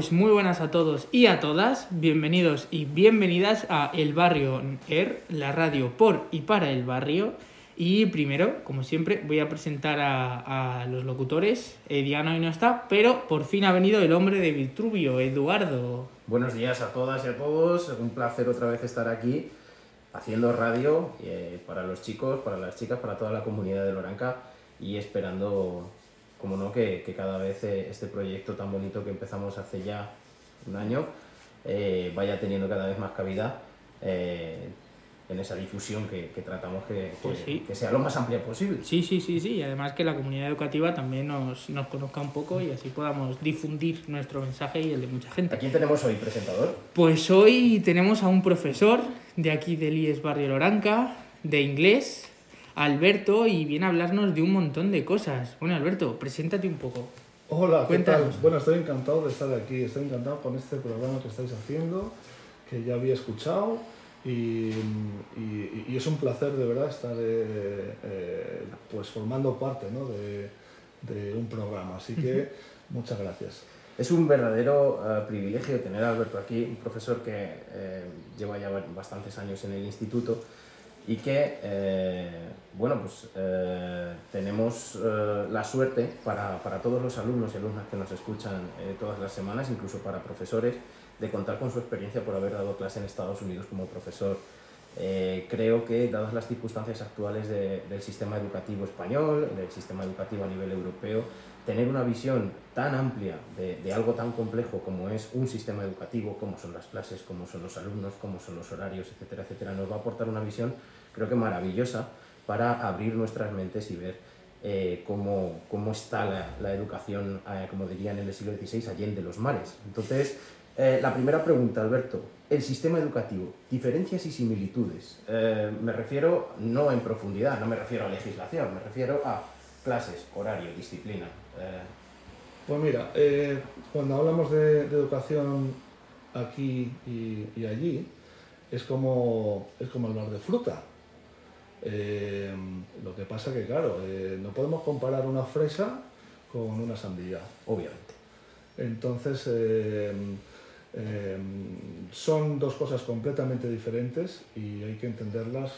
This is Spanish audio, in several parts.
pues muy buenas a todos y a todas. Bienvenidos y bienvenidas a El Barrio Air, la radio por y para el barrio. Y primero, como siempre, voy a presentar a, los locutores. Diana hoy no está, pero por fin ha venido el hombre de Vitruvio, Eduardo. Buenos días a todas y a todos. Un placer otra vez estar aquí haciendo radio eh, para los chicos, para las chicas, para toda la comunidad de Loranca y esperando como no, que, que cada vez eh, este proyecto tan bonito que empezamos hace ya un año eh, vaya teniendo cada vez más cabida eh, en esa difusión que, que tratamos que, que- Pues sí. que sea lo más amplia posible. Sí, sí, sí, sí. Y además que la comunidad educativa también nos, nos conozca un poco y así podamos difundir nuestro mensaje y el de mucha gente. ¿A quién tenemos hoy, presentador? Pues hoy tenemos a un profesor de aquí del IES Barrio Loranca, de inglés, Alberto, y viene a hablarnos de un montón de cosas. Bueno, Alberto, preséntate un poco. Hola, ¿qué tal? Bueno, estoy encantado de estar aquí, estoy encantado con este programa que estáis haciendo, que ya había escuchado y, y- y es un placer de verdad estar eh, eh, pues formando parte ¿no? de, de un programa, así que muchas gracias. Es un verdadero eh, privilegio tener a Alberto aquí, un profesor que eh, lleva ya ba- bastantes años en el instituto y que, eh, bueno, pues eh, tenemos eh, la suerte para, para todos los alumnos y alumnas que nos escuchan todas las semanas, incluso para profesores, de contar con su experiencia por haber dado clase en Estados Unidos como profesor. Eh, creo que, dadas las circunstancias actuales de- del sistema educativo español, del sistema educativo a nivel europeo, tener una visión tan amplia de, de algo tan complejo como es un sistema educativo, cómo son las clases, cómo son los alumnos, cómo son los horarios, etcétera, etcétera, nos va a aportar una visión creo que maravillosa para abrir nuestras mentes y ver eh, cómo, cómo está la, la educación, eh, como dirían en el siglo XVI, allende los mares. Entonces, eh, la primera pregunta, Alberto, el sistema educativo, diferencias y similitudes. Eh, me refiero no en profundidad, no me refiero a legislación, me refiero a clases, horario, disciplina. Eh, Pues mira, cuando hablamos de, de educación aquí y, y allí, es como, es como hablar de fruta. Eh, lo que pasa que, claro, eh, no podemos comparar una fresa con una sandía. obviamente. Entonces, eh, eh, son dos cosas completamente diferentes y hay que entenderlas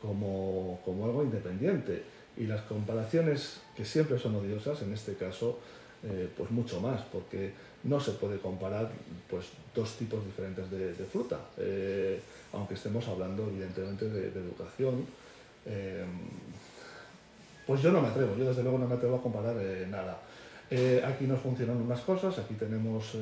como, como algo independiente. Y las comparaciones, que siempre son odiosas, en este caso, eh, pues mucho más, porque no se puede comparar pues, dos tipos diferentes de, fruta, eh, aunque estemos hablando evidentemente de, educación. eh, pues yo no me atrevo, yo desde luego no me atrevo a comparar eh, nada. Aquí nos funcionan unas cosas, aquí tenemos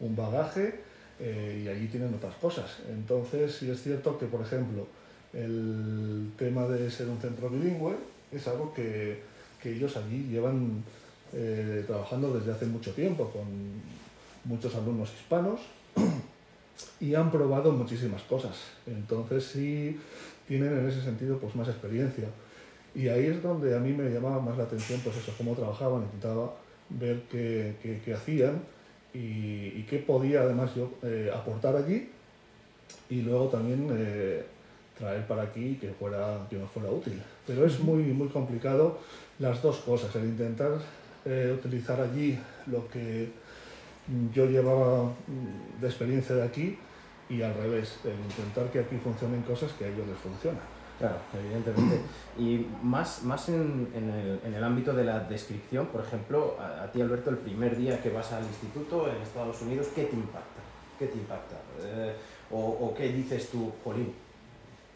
un bagaje eh, y allí tienen otras cosas. Entonces, sí es cierto que, por ejemplo, el tema de ser un centro bilingüe es algo que, que ellos allí llevan eh, trabajando desde hace mucho tiempo con muchos alumnos hispanos y han probado muchísimas cosas. Entonces, sí tienen en ese sentido pues, más experiencia. Y ahí es donde a mí me llamaba más la atención, pues eso, cómo trabajaban, intentaba ver qué, qué- qué hacían y, qué podía además yo eh, aportar allí y luego también eh, traer para aquí que, fuera, que me fuera útil. Pero es muy, muy complicado las dos cosas, el intentar eh, utilizar allí lo que yo llevaba mm, de experiencia de aquí y al revés, el intentar que aquí funcionen cosas que a ellos les funcionan. Claro, evidentemente. Y más, más en, en el, en el ámbito de la descripción, por ejemplo, a, a ti Alberto, el primer día que vas al instituto en Estados Unidos, ¿qué te impacta? ¿Qué te impacta? Eh, o, o qué dices tú, Jolín?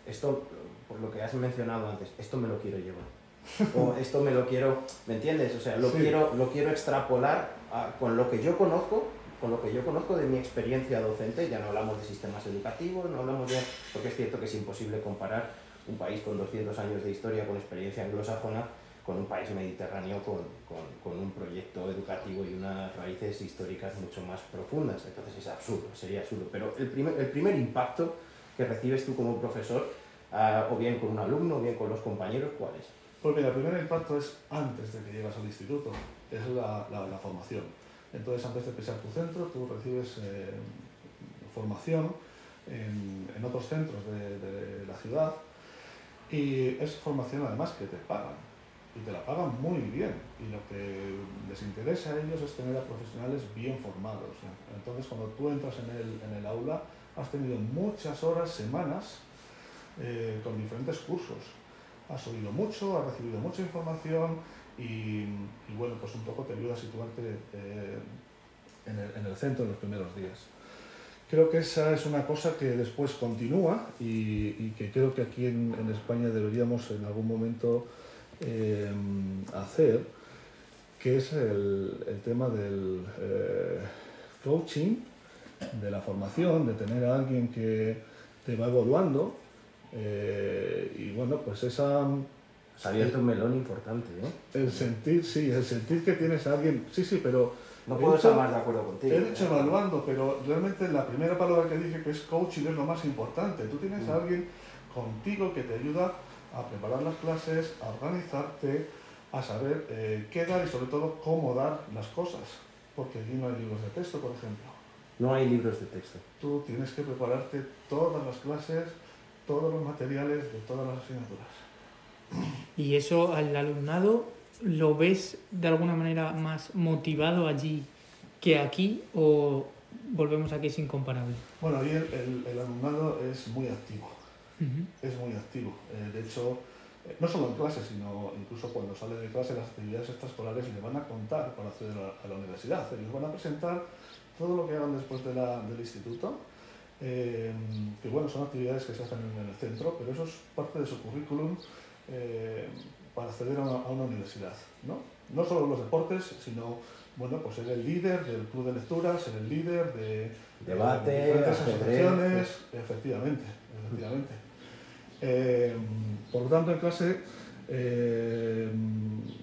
Esto, por lo que has mencionado antes, esto me lo quiero llevar. O esto me lo quiero, ¿me entiendes? O sea, lo, Sí. quiero, lo quiero extrapolar a- con lo que yo conozco, con lo que yo conozco de mi experiencia docente, ya no hablamos de sistemas educativos, no hablamos de, porque es cierto que es imposible comparar un país con 200 años de historia, con experiencia anglosajona, con un país mediterráneo con, con, con un proyecto educativo y unas raíces históricas mucho más profundas. Entonces es absurdo, sería absurdo. Pero el primer, el primer impacto que recibes tú como profesor, ah, o bien con un alumno, o bien con los compañeros, ¿cuál es? Pues mira, el primer impacto es antes de que llegas al instituto, es la, la- formación. Entonces, antes de pisar tu centro, tú recibes eh, formación en, en otros centros de, de la ciudad y es formación además que te pagan. y te la pagan muy bien. Y lo que les interesa a ellos es tener a profesionales bien formados. Entonces, cuando tú entras en el, en el aula, has tenido muchas horas, semanas, eh, con diferentes cursos. Has oído mucho, has recibido mucha información y, bueno, pues un poco te ayuda a situarte eh, en, el, en el centro en los primeros días. Creo que esa es una cosa que después continúa y, y que creo que aquí en, en, España deberíamos en algún momento eh, hacer, que es el, el tema del eh, coaching, de la formación, de tener a alguien que te va evaluando. Eh, y bueno, pues esa... Se ha abierto un melón importante, ¿eh? El sentir, sí, el sentir que tienes a alguien, sí, sí, pero... No puedo estar más de acuerdo contigo. He dicho evaluando, pero realmente la primera palabra que dije que es coaching es lo más importante. Tú tienes a alguien contigo que te ayuda a preparar las clases, a organizarte, a saber eh, qué dar y sobre todo cómo dar las cosas. Porque allí no hay libros de texto, por ejemplo. No hay libros de texto. Tú tienes que prepararte todas las clases, todos los materiales de todas las asignaturas. ¿Y eso al alumnado lo ves de alguna manera más motivado allí que aquí o volvemos a que es incomparable? Bueno, ahí el, el, el alumnado es muy activo. Uh -huh. Es muy activo. Eh, de hecho, eh, no solo en clase, sino incluso cuando sale de clase las actividades extraescolares le van a contar para acceder a, a la universidad. Les van a presentar todo lo que hagan después de la, del instituto, eh, que bueno, son actividades que se hacen en el centro, pero eso es parte de su currículum eh, para acceder a una, a una, universidad. ¿no? no solo los deportes, sino bueno, pues ser el líder del club de lectura, ser el líder de, Debate, de diferentes asociaciones, efectivamente, efectivamente. Eh, por lo tanto, en clase eh,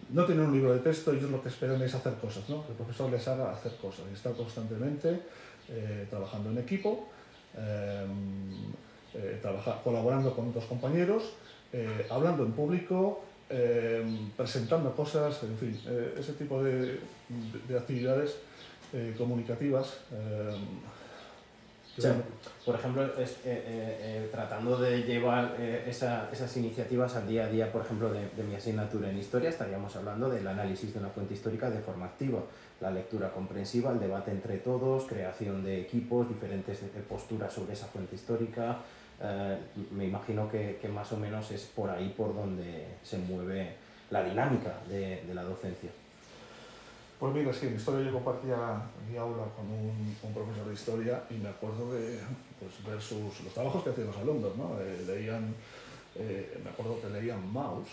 no tienen un libro de texto, ellos lo que esperan es hacer cosas, ¿no? que el profesor les haga hacer cosas y estar constantemente eh, trabajando en equipo, trabajar, colaborando con otros compañeros, hablando en público, presentando cosas, en fin, ese tipo de, de, de actividades comunicativas o sea, por ejemplo, es, eh, eh, eh, tratando de llevar eh, esa, esas iniciativas al día a día, por ejemplo, de, de, mi asignatura en historia, estaríamos hablando del análisis de una fuente histórica de forma activa, la lectura comprensiva, el debate entre todos, creación de equipos, diferentes posturas sobre esa fuente histórica. Eh, me imagino que, que, más o menos es por ahí por donde se mueve la dinámica de, de la docencia. Pues mira, sí, en historia yo compartía mi aula con un, un, profesor de historia y me acuerdo de pues, ver sus, los trabajos que hacían los alumnos, ¿no? Eh, leían, eh, me acuerdo que leían Maus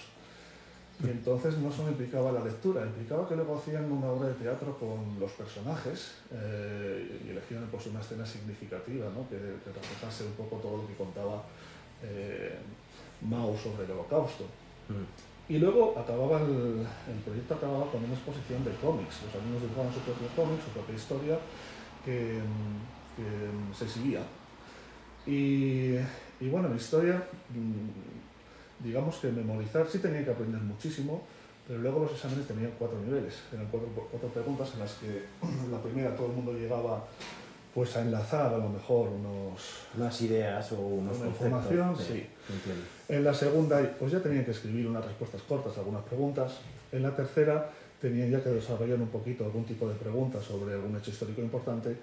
y entonces no solo implicaba la lectura, implicaba que luego hacían una obra de teatro con los personajes eh, y elegían pues, una escena significativa, ¿no? que, que reflejase un poco todo lo que contaba eh, Maus sobre el holocausto. Mm. Y luego acababa el, el, proyecto acababa con una exposición de cómics. Los alumnos dibujaban su propio cómic, su propia historia, que, que se exhibía. Y, y, bueno, la historia, mm, digamos que memorizar, sí tenía que aprender muchísimo, pero luego los exámenes tenían cuatro niveles. Eran cuatro, cuatro preguntas en las que la primera todo el mundo llegaba pues a enlazar a lo mejor unos, unas ideas o unos una información, sí. sí. En la segunda, pues ya tenían que escribir unas respuestas cortas, algunas preguntas. En la tercera, tenían ya que desarrollar un poquito algún tipo de preguntas sobre algún hecho histórico importante.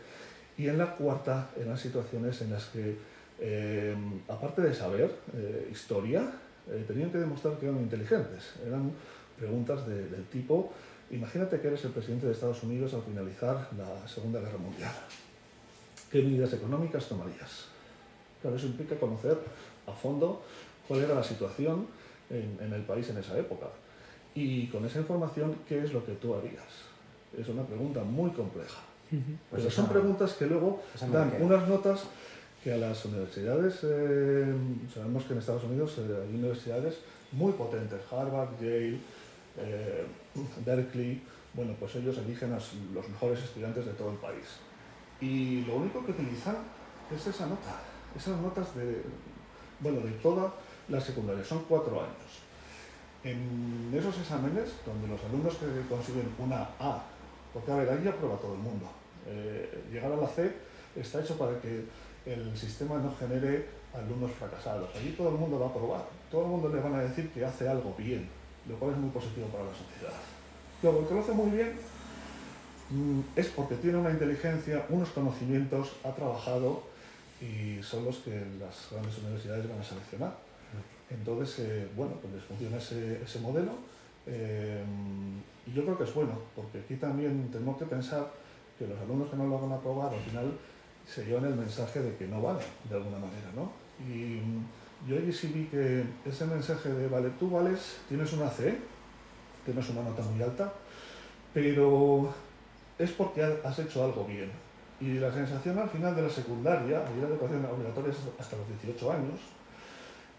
Y en la cuarta, eran situaciones en las que, eh, aparte de saber eh, historia, eh, tenían que demostrar que eran inteligentes. Eran preguntas de, del tipo, imagínate que eres el presidente de Estados Unidos al finalizar la Segunda Guerra Mundial ¿Qué medidas económicas tomarías? Claro, eso implica conocer a fondo cuál era la situación en, en, el país en esa época. Y con esa información, ¿qué es lo que tú harías? Es una pregunta muy compleja. Pero pues son preguntas que luego dan unas notas que a las universidades, eh, sabemos que en Estados Unidos eh, hay universidades muy potentes, Harvard, Yale, eh, Berkeley, bueno, pues ellos eligen a los mejores estudiantes de todo el país y lo único que utilizan es esa nota, esas notas de, bueno, de toda la secundaria, son cuatro años. En esos exámenes, donde los alumnos que consiguen una A, porque a ver, ahí aprueba todo el mundo, llegar a la C está hecho para que el sistema no genere alumnos fracasados. Allí todo el mundo va a aprobar, todo el mundo le van a decir que hace algo bien. lo cual es muy positivo para la sociedad. Luego, el que lo hace muy bien mm, es porque tiene una inteligencia, unos conocimientos, ha trabajado y son los que las grandes universidades van a seleccionar. Entonces, eh, bueno, pues les funciona ese, modelo eh, y yo creo que es bueno, porque aquí también tenemos que pensar que los alumnos que no lo van a aprobar al final se llevan el mensaje de que no valen, de alguna manera, ¿no? Y mm, yo allí sí vi que ese mensaje de, vale, tú vales, tienes una C, que no es una nota muy alta, pero es porque has hecho algo bien. Y la sensación al final de la secundaria, y la educación obligatoria hasta los 18 años,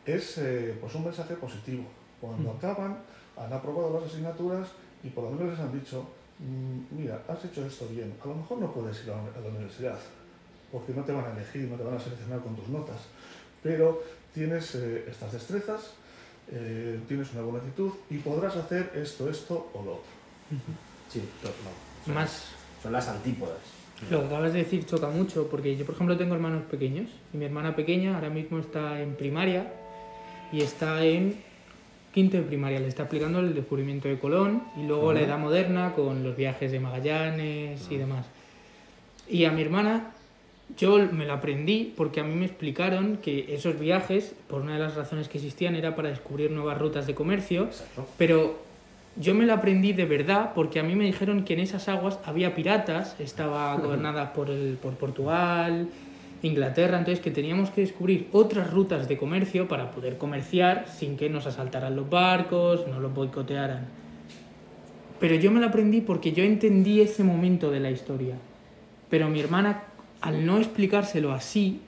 es eh, pues un mensaje positivo. Cuando mm. acaban, han aprobado las asignaturas y por lo menos les han dicho, mm, mira, has hecho esto bien, a lo mejor no puedes ir a la universidad, porque no te van a elegir, no te van a seleccionar con tus notas, pero tienes eh, estas destrezas, eh, tienes una buena actitud y podrás hacer esto, esto o lo otro. Sí, son, Más... son las antípodas. Lo que acabas de decir choca mucho, porque yo, por ejemplo, tengo hermanos pequeños, y mi hermana pequeña ahora mismo está en primaria y está en quinto de primaria, le está aplicando el descubrimiento de Colón y luego la edad moderna con los viajes de Magallanes y demás. Y a mi hermana yo me lo aprendí porque a mí me explicaron que esos viajes, por una de las razones que existían, era para descubrir nuevas rutas de comercio, pero yo me lo aprendí de verdad porque a mí me dijeron que en esas aguas había piratas, estaba gobernada por, el, por Portugal, Inglaterra, entonces que teníamos que descubrir otras rutas de comercio para poder comerciar sin que nos asaltaran los barcos, no los boicotearan. Pero yo me lo aprendí porque yo entendí ese momento de la historia. Pero mi hermana, al no explicárselo así,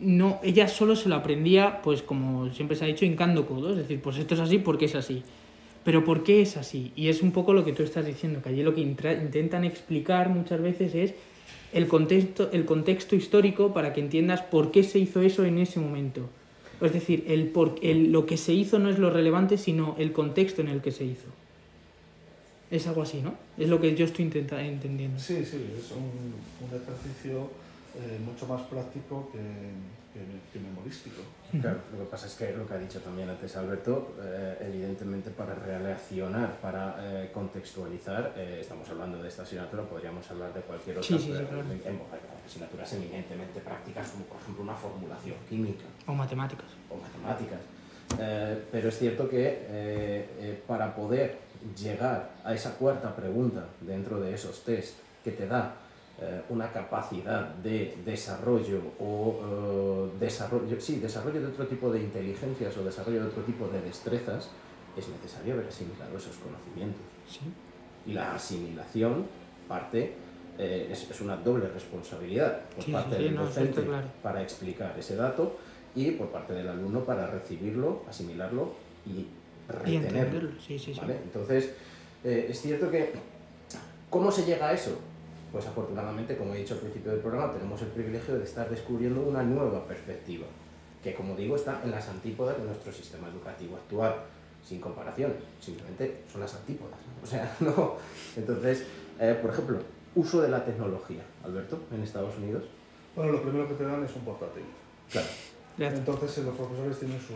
no, ella solo se lo aprendía, pues como siempre se ha dicho, hincando codos, es decir, pues esto es así porque es así. Pero ¿por qué es así? Y es un poco lo que tú estás diciendo, que allí lo que intentan explicar muchas veces es el contexto, el contexto histórico para que entiendas por qué se hizo eso en ese momento. Es decir, el, por, el, lo que se hizo no es lo relevante, sino el contexto en el que se hizo. Es algo así, ¿no? Es lo que yo estoy intentando entendiendo. Sí, sí, es un, un ejercicio eh, mucho más práctico que, que, memorístico. Claro, lo que pasa es que lo que ha dicho también antes Alberto, eh, evidentemente para relacionar, para eh, contextualizar, estamos hablando de esta asignatura, podríamos hablar de cualquier otra, sí, asignaturas eminentemente prácticas, como por ejemplo una formulación química. O matemáticas. O matemáticas. pero es cierto que para poder llegar a esa cuarta pregunta dentro de esos test que te da eh, una capacidad de desarrollo o eh, desarrollo, sí, desarrollo de otro tipo de inteligencias o desarrollo de otro tipo de destrezas, es necesario haber asimilado esos conocimientos. Y la asimilación parte, eh, es, es, una doble responsabilidad por parte del docente para explicar ese dato y por parte del alumno para recibirlo, asimilarlo y retenerlo. Entonces, es cierto que, ¿cómo se llega a eso? Pues afortunadamente, como he dicho al principio del programa, tenemos el privilegio de estar descubriendo una nueva perspectiva, que como digo está en las antípodas de nuestro sistema educativo actual, sin comparación, simplemente son las antípodas. O sea, no. Entonces, eh, por ejemplo, uso de la tecnología, Alberto, en Estados Unidos. Bueno, lo primero que te dan es un portátil. Claro. Entonces los profesores tienen su,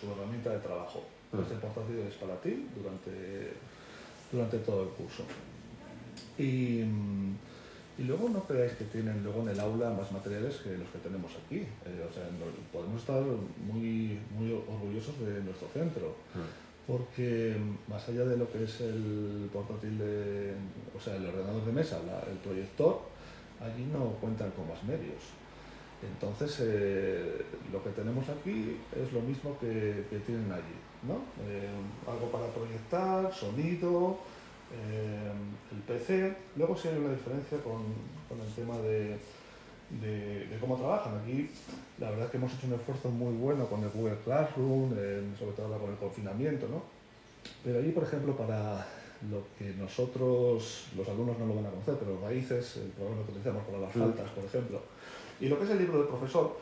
su herramienta de trabajo. Entonces el portátil es para ti durante, durante todo el curso. Y, mm, y luego no creáis que tienen luego en el aula más materiales que los que tenemos aquí. Eh, o sea, podemos estar muy, muy orgullosos de nuestro centro, mm. porque más allá de lo que es el portátil, de, o sea, el ordenador de mesa, el proyector, allí no cuentan con más medios. Entonces, eh, lo que tenemos aquí es lo mismo que, que tienen allí, ¿no? Eh, algo para proyectar, sonido, eh, el PC. Luego sí hay una diferencia con, con el tema de, de, cómo trabajan. Aquí la verdad es que hemos hecho un esfuerzo muy bueno con el Google Classroom, sobre todo con el confinamiento, ¿no? Pero ahí, por ejemplo, para lo que nosotros, los alumnos no lo van a conocer, pero Raíces, el programa que utilizamos para las faltas, por ejemplo, y lo que es el libro del profesor,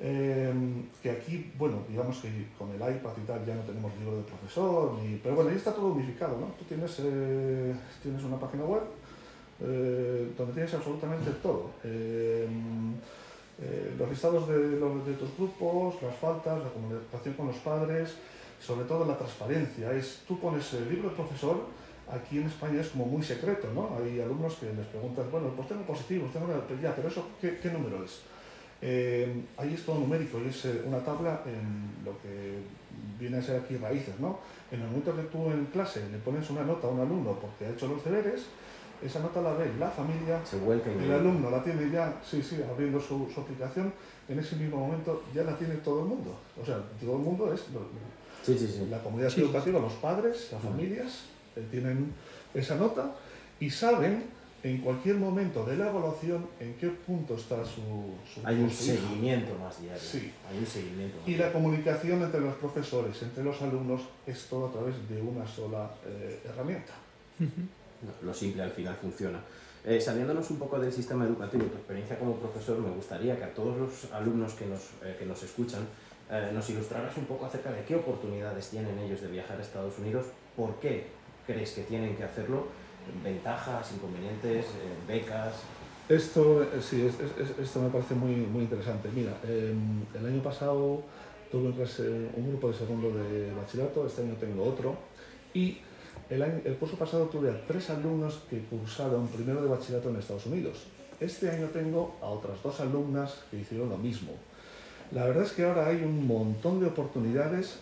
Em, que aquí, bueno, digamos que con el iPad y tal ya no tenemos libro de profesor, ni, pero bueno, ahí está todo unificado, ¿no? Tú tienes, eh, tienes una página web eh, donde tienes absolutamente todo. Em, eh, los listados de, de, tus grupos, las faltas, la comunicación con los padres, sobre todo la transparencia. Es, tú pones el libro del profesor, aquí en España es como muy secreto, ¿no? Hay alumnos que les preguntan, bueno, pues tengo positivos, tengo ya, pero eso, ¿qué, qué número es? Eh, ahí es todo numérico y es eh, una tabla en lo que viene a ser aquí raíces, ¿no? En el momento que tú en clase le pones una nota a un alumno porque ha hecho los deberes, esa nota la ve la familia, Se el alumno la tiene ya, sí, sí, abriendo su, su aplicación, en ese mismo momento ya la tiene todo el mundo. O sea, todo el mundo es lo- Sí, sí, sí. la comunidad Sí. educativa, los padres, las familias, eh, tienen esa nota y saben en cualquier momento de la evaluación en qué punto está su, su, Hay un su hijo. seguimiento más diario. Sí. Hay un seguimiento. más Y la comunicación entre los profesores, entre los alumnos, es todo a través de una sola eh, herramienta. Lo simple al final funciona. Eh, saliéndonos un poco del sistema educativo, tu experiencia como profesor, me gustaría que a todos los alumnos que nos, eh, que nos escuchan eh, nos ilustraras un poco acerca de qué oportunidades tienen ellos de viajar a Estados Unidos, por qué crees que tienen que hacerlo, ventajas, inconvenientes, eh, becas. Esto, eh, sí, es- es- es- esto me parece muy, muy interesante. Mira, eh, el año pasado tuve clase un grupo de segundo de bachillerato, este año tengo otro, y el, año- el curso pasado tuve a tres alumnos que cursaron primero de bachillerato en Estados Unidos. Este año tengo a otras dos alumnas que hicieron lo mismo. La verdad es que ahora hay un montón de oportunidades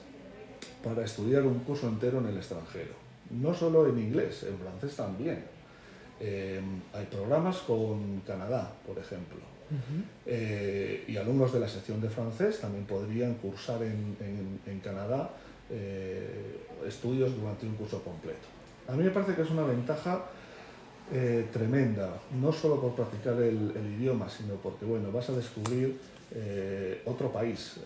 para estudiar un curso entero en el extranjero. No solo en inglés, en francés también. Eh, hay programas con Canadá, por ejemplo. Eh, y alumnos de la sección de francés también podrían cursar en, en- en Canadá eh, estudios durante un curso completo. A mí me parece que es una ventaja eh, tremenda, no solo por practicar el, el idioma, sino porque bueno, vas a descubrir otro país.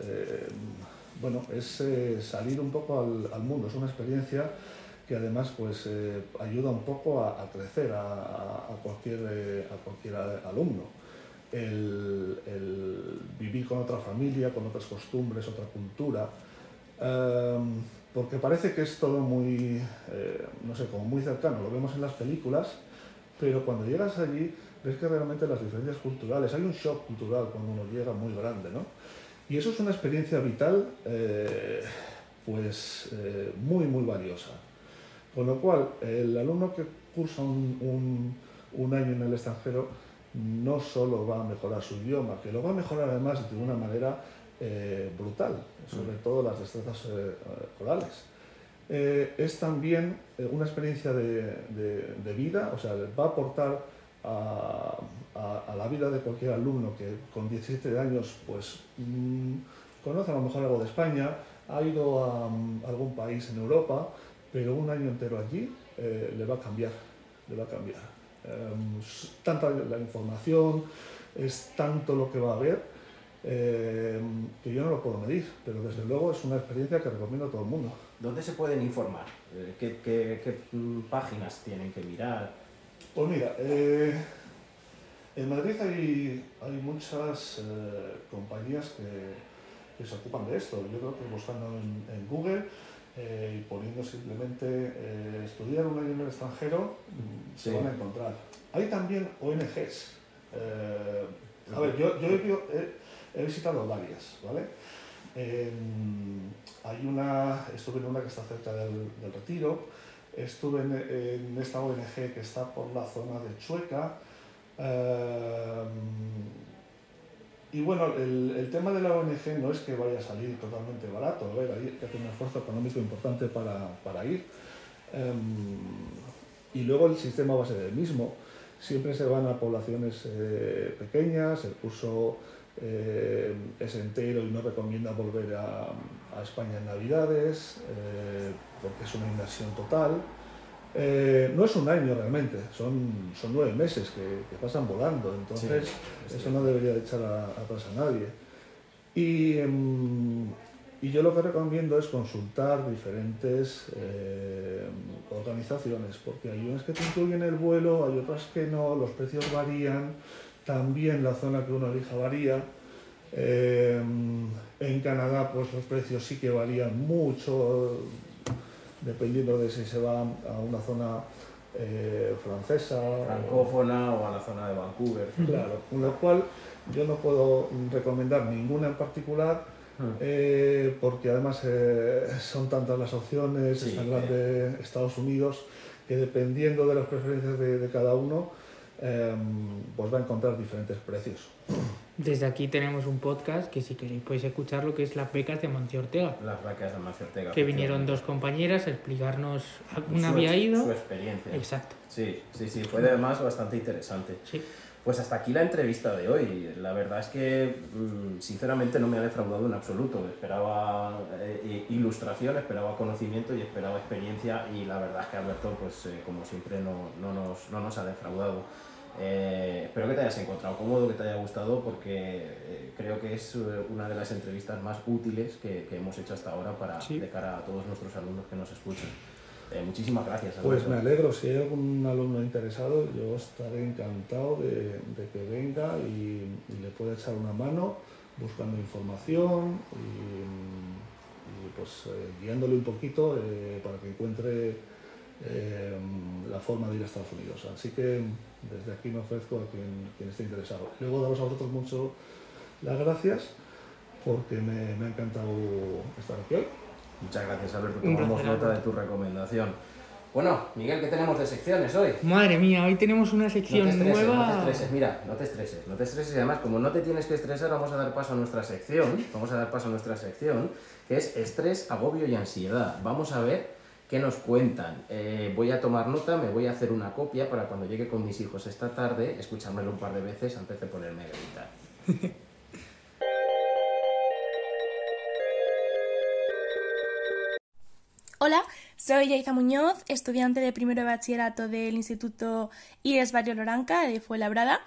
Bueno, es salir un poco al, al mundo, es una experiencia que además pues, eh, ayuda un poco a, crecer a, a- cualquier, eh, a cualquier alumno. El, vivir con otra familia, con otras costumbres, otra cultura, Em, porque parece que es todo muy, eh, no sé, como muy cercano, lo vemos en las películas, pero cuando llegas allí ves que realmente las diferencias culturales, hay un shock cultural cuando uno llega muy grande, ¿no? Y eso es una experiencia vital, eh, pues eh, muy, muy valiosa. Con lo cual, el alumno que cursa un, un- un año en el extranjero no solo va a mejorar su idioma, que lo va a mejorar además de una manera eh, brutal, sobre todo las destrezas eh, eh, orales. Eh, es también una experiencia de, de- de vida, o sea, va a aportar a, a- a la vida de cualquier alumno que con 17 años pues mm, conoce a lo mejor algo de España, ha ido a, mm, algún país en Europa, pero un año entero allí eh, le va a cambiar, le va a cambiar. S- tanta la información, es tanto lo que va a haber, eh, que yo no lo puedo medir, pero desde luego es una experiencia que recomiendo a todo el mundo. ¿Dónde se pueden informar? Eh, ¿Qué, qué- qué, páginas tienen que mirar? Pues mira, eh, en Madrid hay, hay muchas eh, compañías que, que se ocupan de esto. Yo creo que buscando en, en Google eh, y poniendo simplemente eh, estudiar un año en el extranjero, mm, se van a encontrar. Hay también ONGs. eh, a ver, yo, yo he, vi- he- he visitado varias, ¿vale? Hay una, estuve en una que está cerca del, del Retiro, estuve en, en esta ONG que está por la zona de Chueca. Y bueno, el, el tema de la ONG no es que vaya a salir totalmente barato, a ver, hay que hacer un esfuerzo económico importante para, para ir. Em, y luego el sistema va a ser el mismo. Siempre se van a poblaciones eh, pequeñas, el curso eh, es entero y no recomienda volver a, a España en Navidades, eh, porque es una inversión total. Eh, no es un año realmente, son, son nueve meses que, que pasan volando, entonces Sí, eso no debería de echar a, atrás a nadie. Y, em, y yo lo que recomiendo es consultar diferentes eh, organizaciones, porque hay unas que te incluyen el vuelo, hay otras que no, los precios varían, también la zona que uno elija varía. Eh, en Canadá pues los precios sí que varían mucho, dependiendo de si se va a una zona eh, francesa. Francófona o a la zona de Vancouver. Claro, con lo cual yo no puedo recomendar ninguna en particular, eh, porque además eh, son tantas las opciones, Sí, es tan eh. grande Estados Unidos, que dependiendo de las preferencias de, de cada uno, eh, pues va a encontrar diferentes precios. Desde aquí tenemos un podcast que si queréis podéis escuchar lo que es las becas de Mancio Ortega. Las vacas de Amancio Ortega. Que vinieron dos compañeras a explicarnos. Una Su había ido. Su experiencia. Exacto. Sí, sí, sí, fue además bastante interesante. Sí. Pues hasta aquí la entrevista de hoy. La verdad es que, mm, sinceramente, no me ha defraudado en absoluto. Esperaba eh, ilustración, esperaba conocimiento y esperaba experiencia. Y la verdad es que Alberto, pues eh, como siempre, no, no nos, no nos ha defraudado. Eh, espero que te hayas encontrado cómodo, que te haya gustado, porque eh, creo que es eh, una de las entrevistas más útiles que, que hemos hecho hasta ahora para, Sí. de cara a todos nuestros alumnos que nos escuchan. Eh, muchísimas gracias. Pues Alberto. me alegro, si hay algún alumno interesado, yo estaré encantado de, de que venga y, y le pueda echar una mano buscando información y, y, pues eh, guiándole un poquito para que encuentre la forma de ir a Estados Unidos. Así que desde aquí me ofrezco a quien, quien esté interesado. Luego daros a vosotros mucho las gracias porque me, me ha encantado estar aquí hoy. Muchas gracias, Alberto. Tomamos nota de tu recomendación. Bueno, Miguel, ¿qué tenemos de secciones hoy? Madre mía, hoy tenemos una No te sección estreses, nueva. no te estreses, mira, no te estreses, no te estreses y además como no te tienes que estresar vamos a dar paso a nuestra sección, vamos a dar paso a nuestra sección que es estrés, agobio y ansiedad. Vamos a ver qué nos cuentan. Eh, voy a tomar nota, me voy a hacer una copia para cuando llegue con mis hijos esta tarde, escuchármelo un par de veces antes de ponerme a gritar. Hola, soy Yaiza Muñoz, estudiante de primero de bachillerato del Instituto IES Barrio Loranca de Fuenlabrada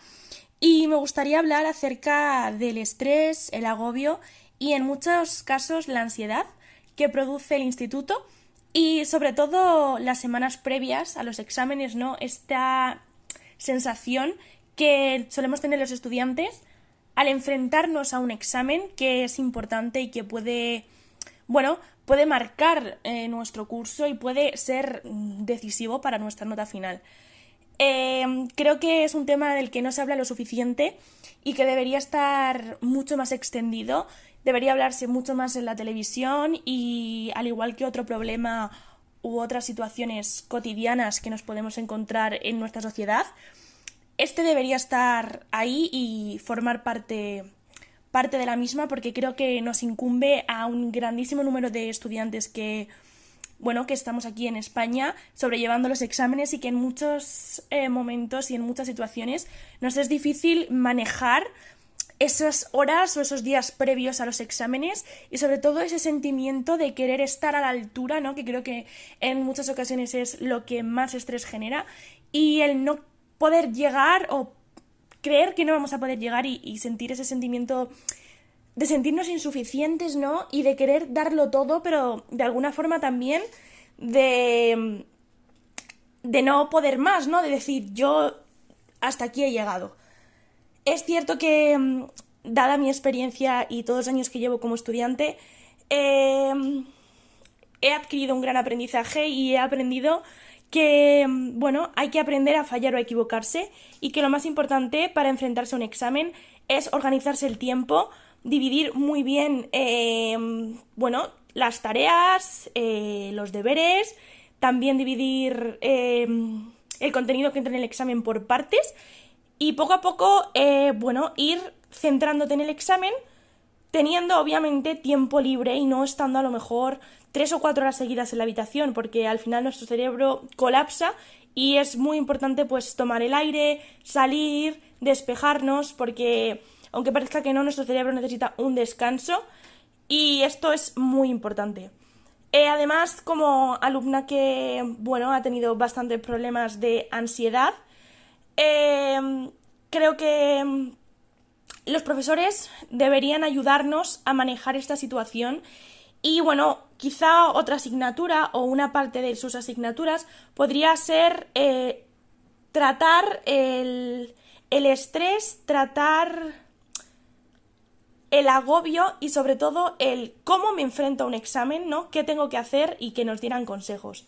y me gustaría hablar acerca del estrés, el agobio y en muchos casos la ansiedad que produce el instituto y sobre todo las semanas previas a los exámenes, ¿no? Esta sensación que solemos tener los estudiantes al enfrentarnos a un examen que es importante y que puede, bueno, puede marcar eh, nuestro curso y puede ser decisivo para nuestra nota final. Eh, creo que es un tema del que no se habla lo suficiente y que debería estar mucho más extendido, debería hablarse mucho más en la televisión y al igual que otro problema u otras situaciones cotidianas que nos podemos encontrar en nuestra sociedad, este debería estar ahí y formar parte, parte de la misma porque creo que nos incumbe a un grandísimo número de estudiantes que, bueno, que estamos aquí en España sobrellevando los exámenes y que en muchos eh, momentos y en muchas situaciones nos es difícil manejar esas horas o esos días previos a los exámenes y sobre todo ese sentimiento de querer estar a la altura, ¿no? Que creo que en muchas ocasiones es lo que más estrés genera y el no poder llegar o creer que no vamos a poder llegar y, y sentir ese sentimiento de sentirnos insuficientes, ¿no? Y de querer darlo todo, pero de alguna forma también de de no poder más, ¿no? De decir, yo hasta aquí he llegado. Es cierto que, mm, dada mi experiencia y todos los años que llevo como estudiante, eh, he adquirido un gran aprendizaje y he aprendido que, mm, bueno, hay que aprender a fallar o a equivocarse y que lo más importante para enfrentarse a un examen es organizarse el tiempo, dividir muy bien, eh, bueno, las tareas, eh, los deberes, también dividir eh, el contenido que entra en el examen por partes y poco a poco, eh, bueno, ir centrándote en el examen, teniendo obviamente tiempo libre y no estando a lo mejor tres o cuatro horas seguidas en la habitación, porque al final nuestro cerebro colapsa y es muy importante pues tomar el aire, salir, despejarnos, porque aunque parezca que no, nuestro cerebro necesita un descanso y esto es muy importante. Eh, además, como alumna que, bueno, ha tenido bastantes problemas de ansiedad, eh, creo que mm, los profesores deberían ayudarnos a manejar esta situación y bueno, quizá otra asignatura o una parte de sus asignaturas podría ser eh, tratar el, el estrés, tratar el agobio y sobre todo el cómo me enfrento a un examen, ¿no? ¿Qué tengo que hacer? Y que nos dieran consejos.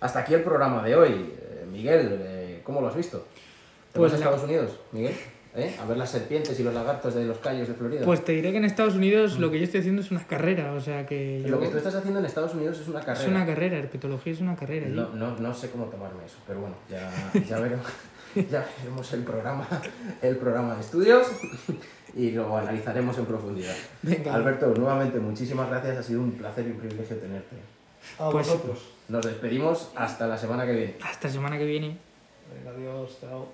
Hasta aquí el programa de hoy. Eh, Miguel, eh, ¿cómo lo has visto? ¿Te Pues vas a la- Estados Unidos, Miguel? ¿eh? A ver las serpientes y los lagartos de los callos de Florida. Pues te diré que en Estados Unidos lo que yo estoy haciendo es una carrera, o sea que yo... Lo que tú estás haciendo en Estados Unidos es una carrera. Es una carrera, herpetología es una carrera. No, no, no sé cómo tomarme eso, pero bueno, ya, ya, veremos, ya veremos el programa, el programa de estudios y lo analizaremos en profundidad. Venga. Alberto, nuevamente muchísimas gracias, ha sido un placer y un privilegio tenerte. A Pues- vosotros. Nos despedimos hasta la semana que viene. Hasta semana que viene. Venga, adiós, chao.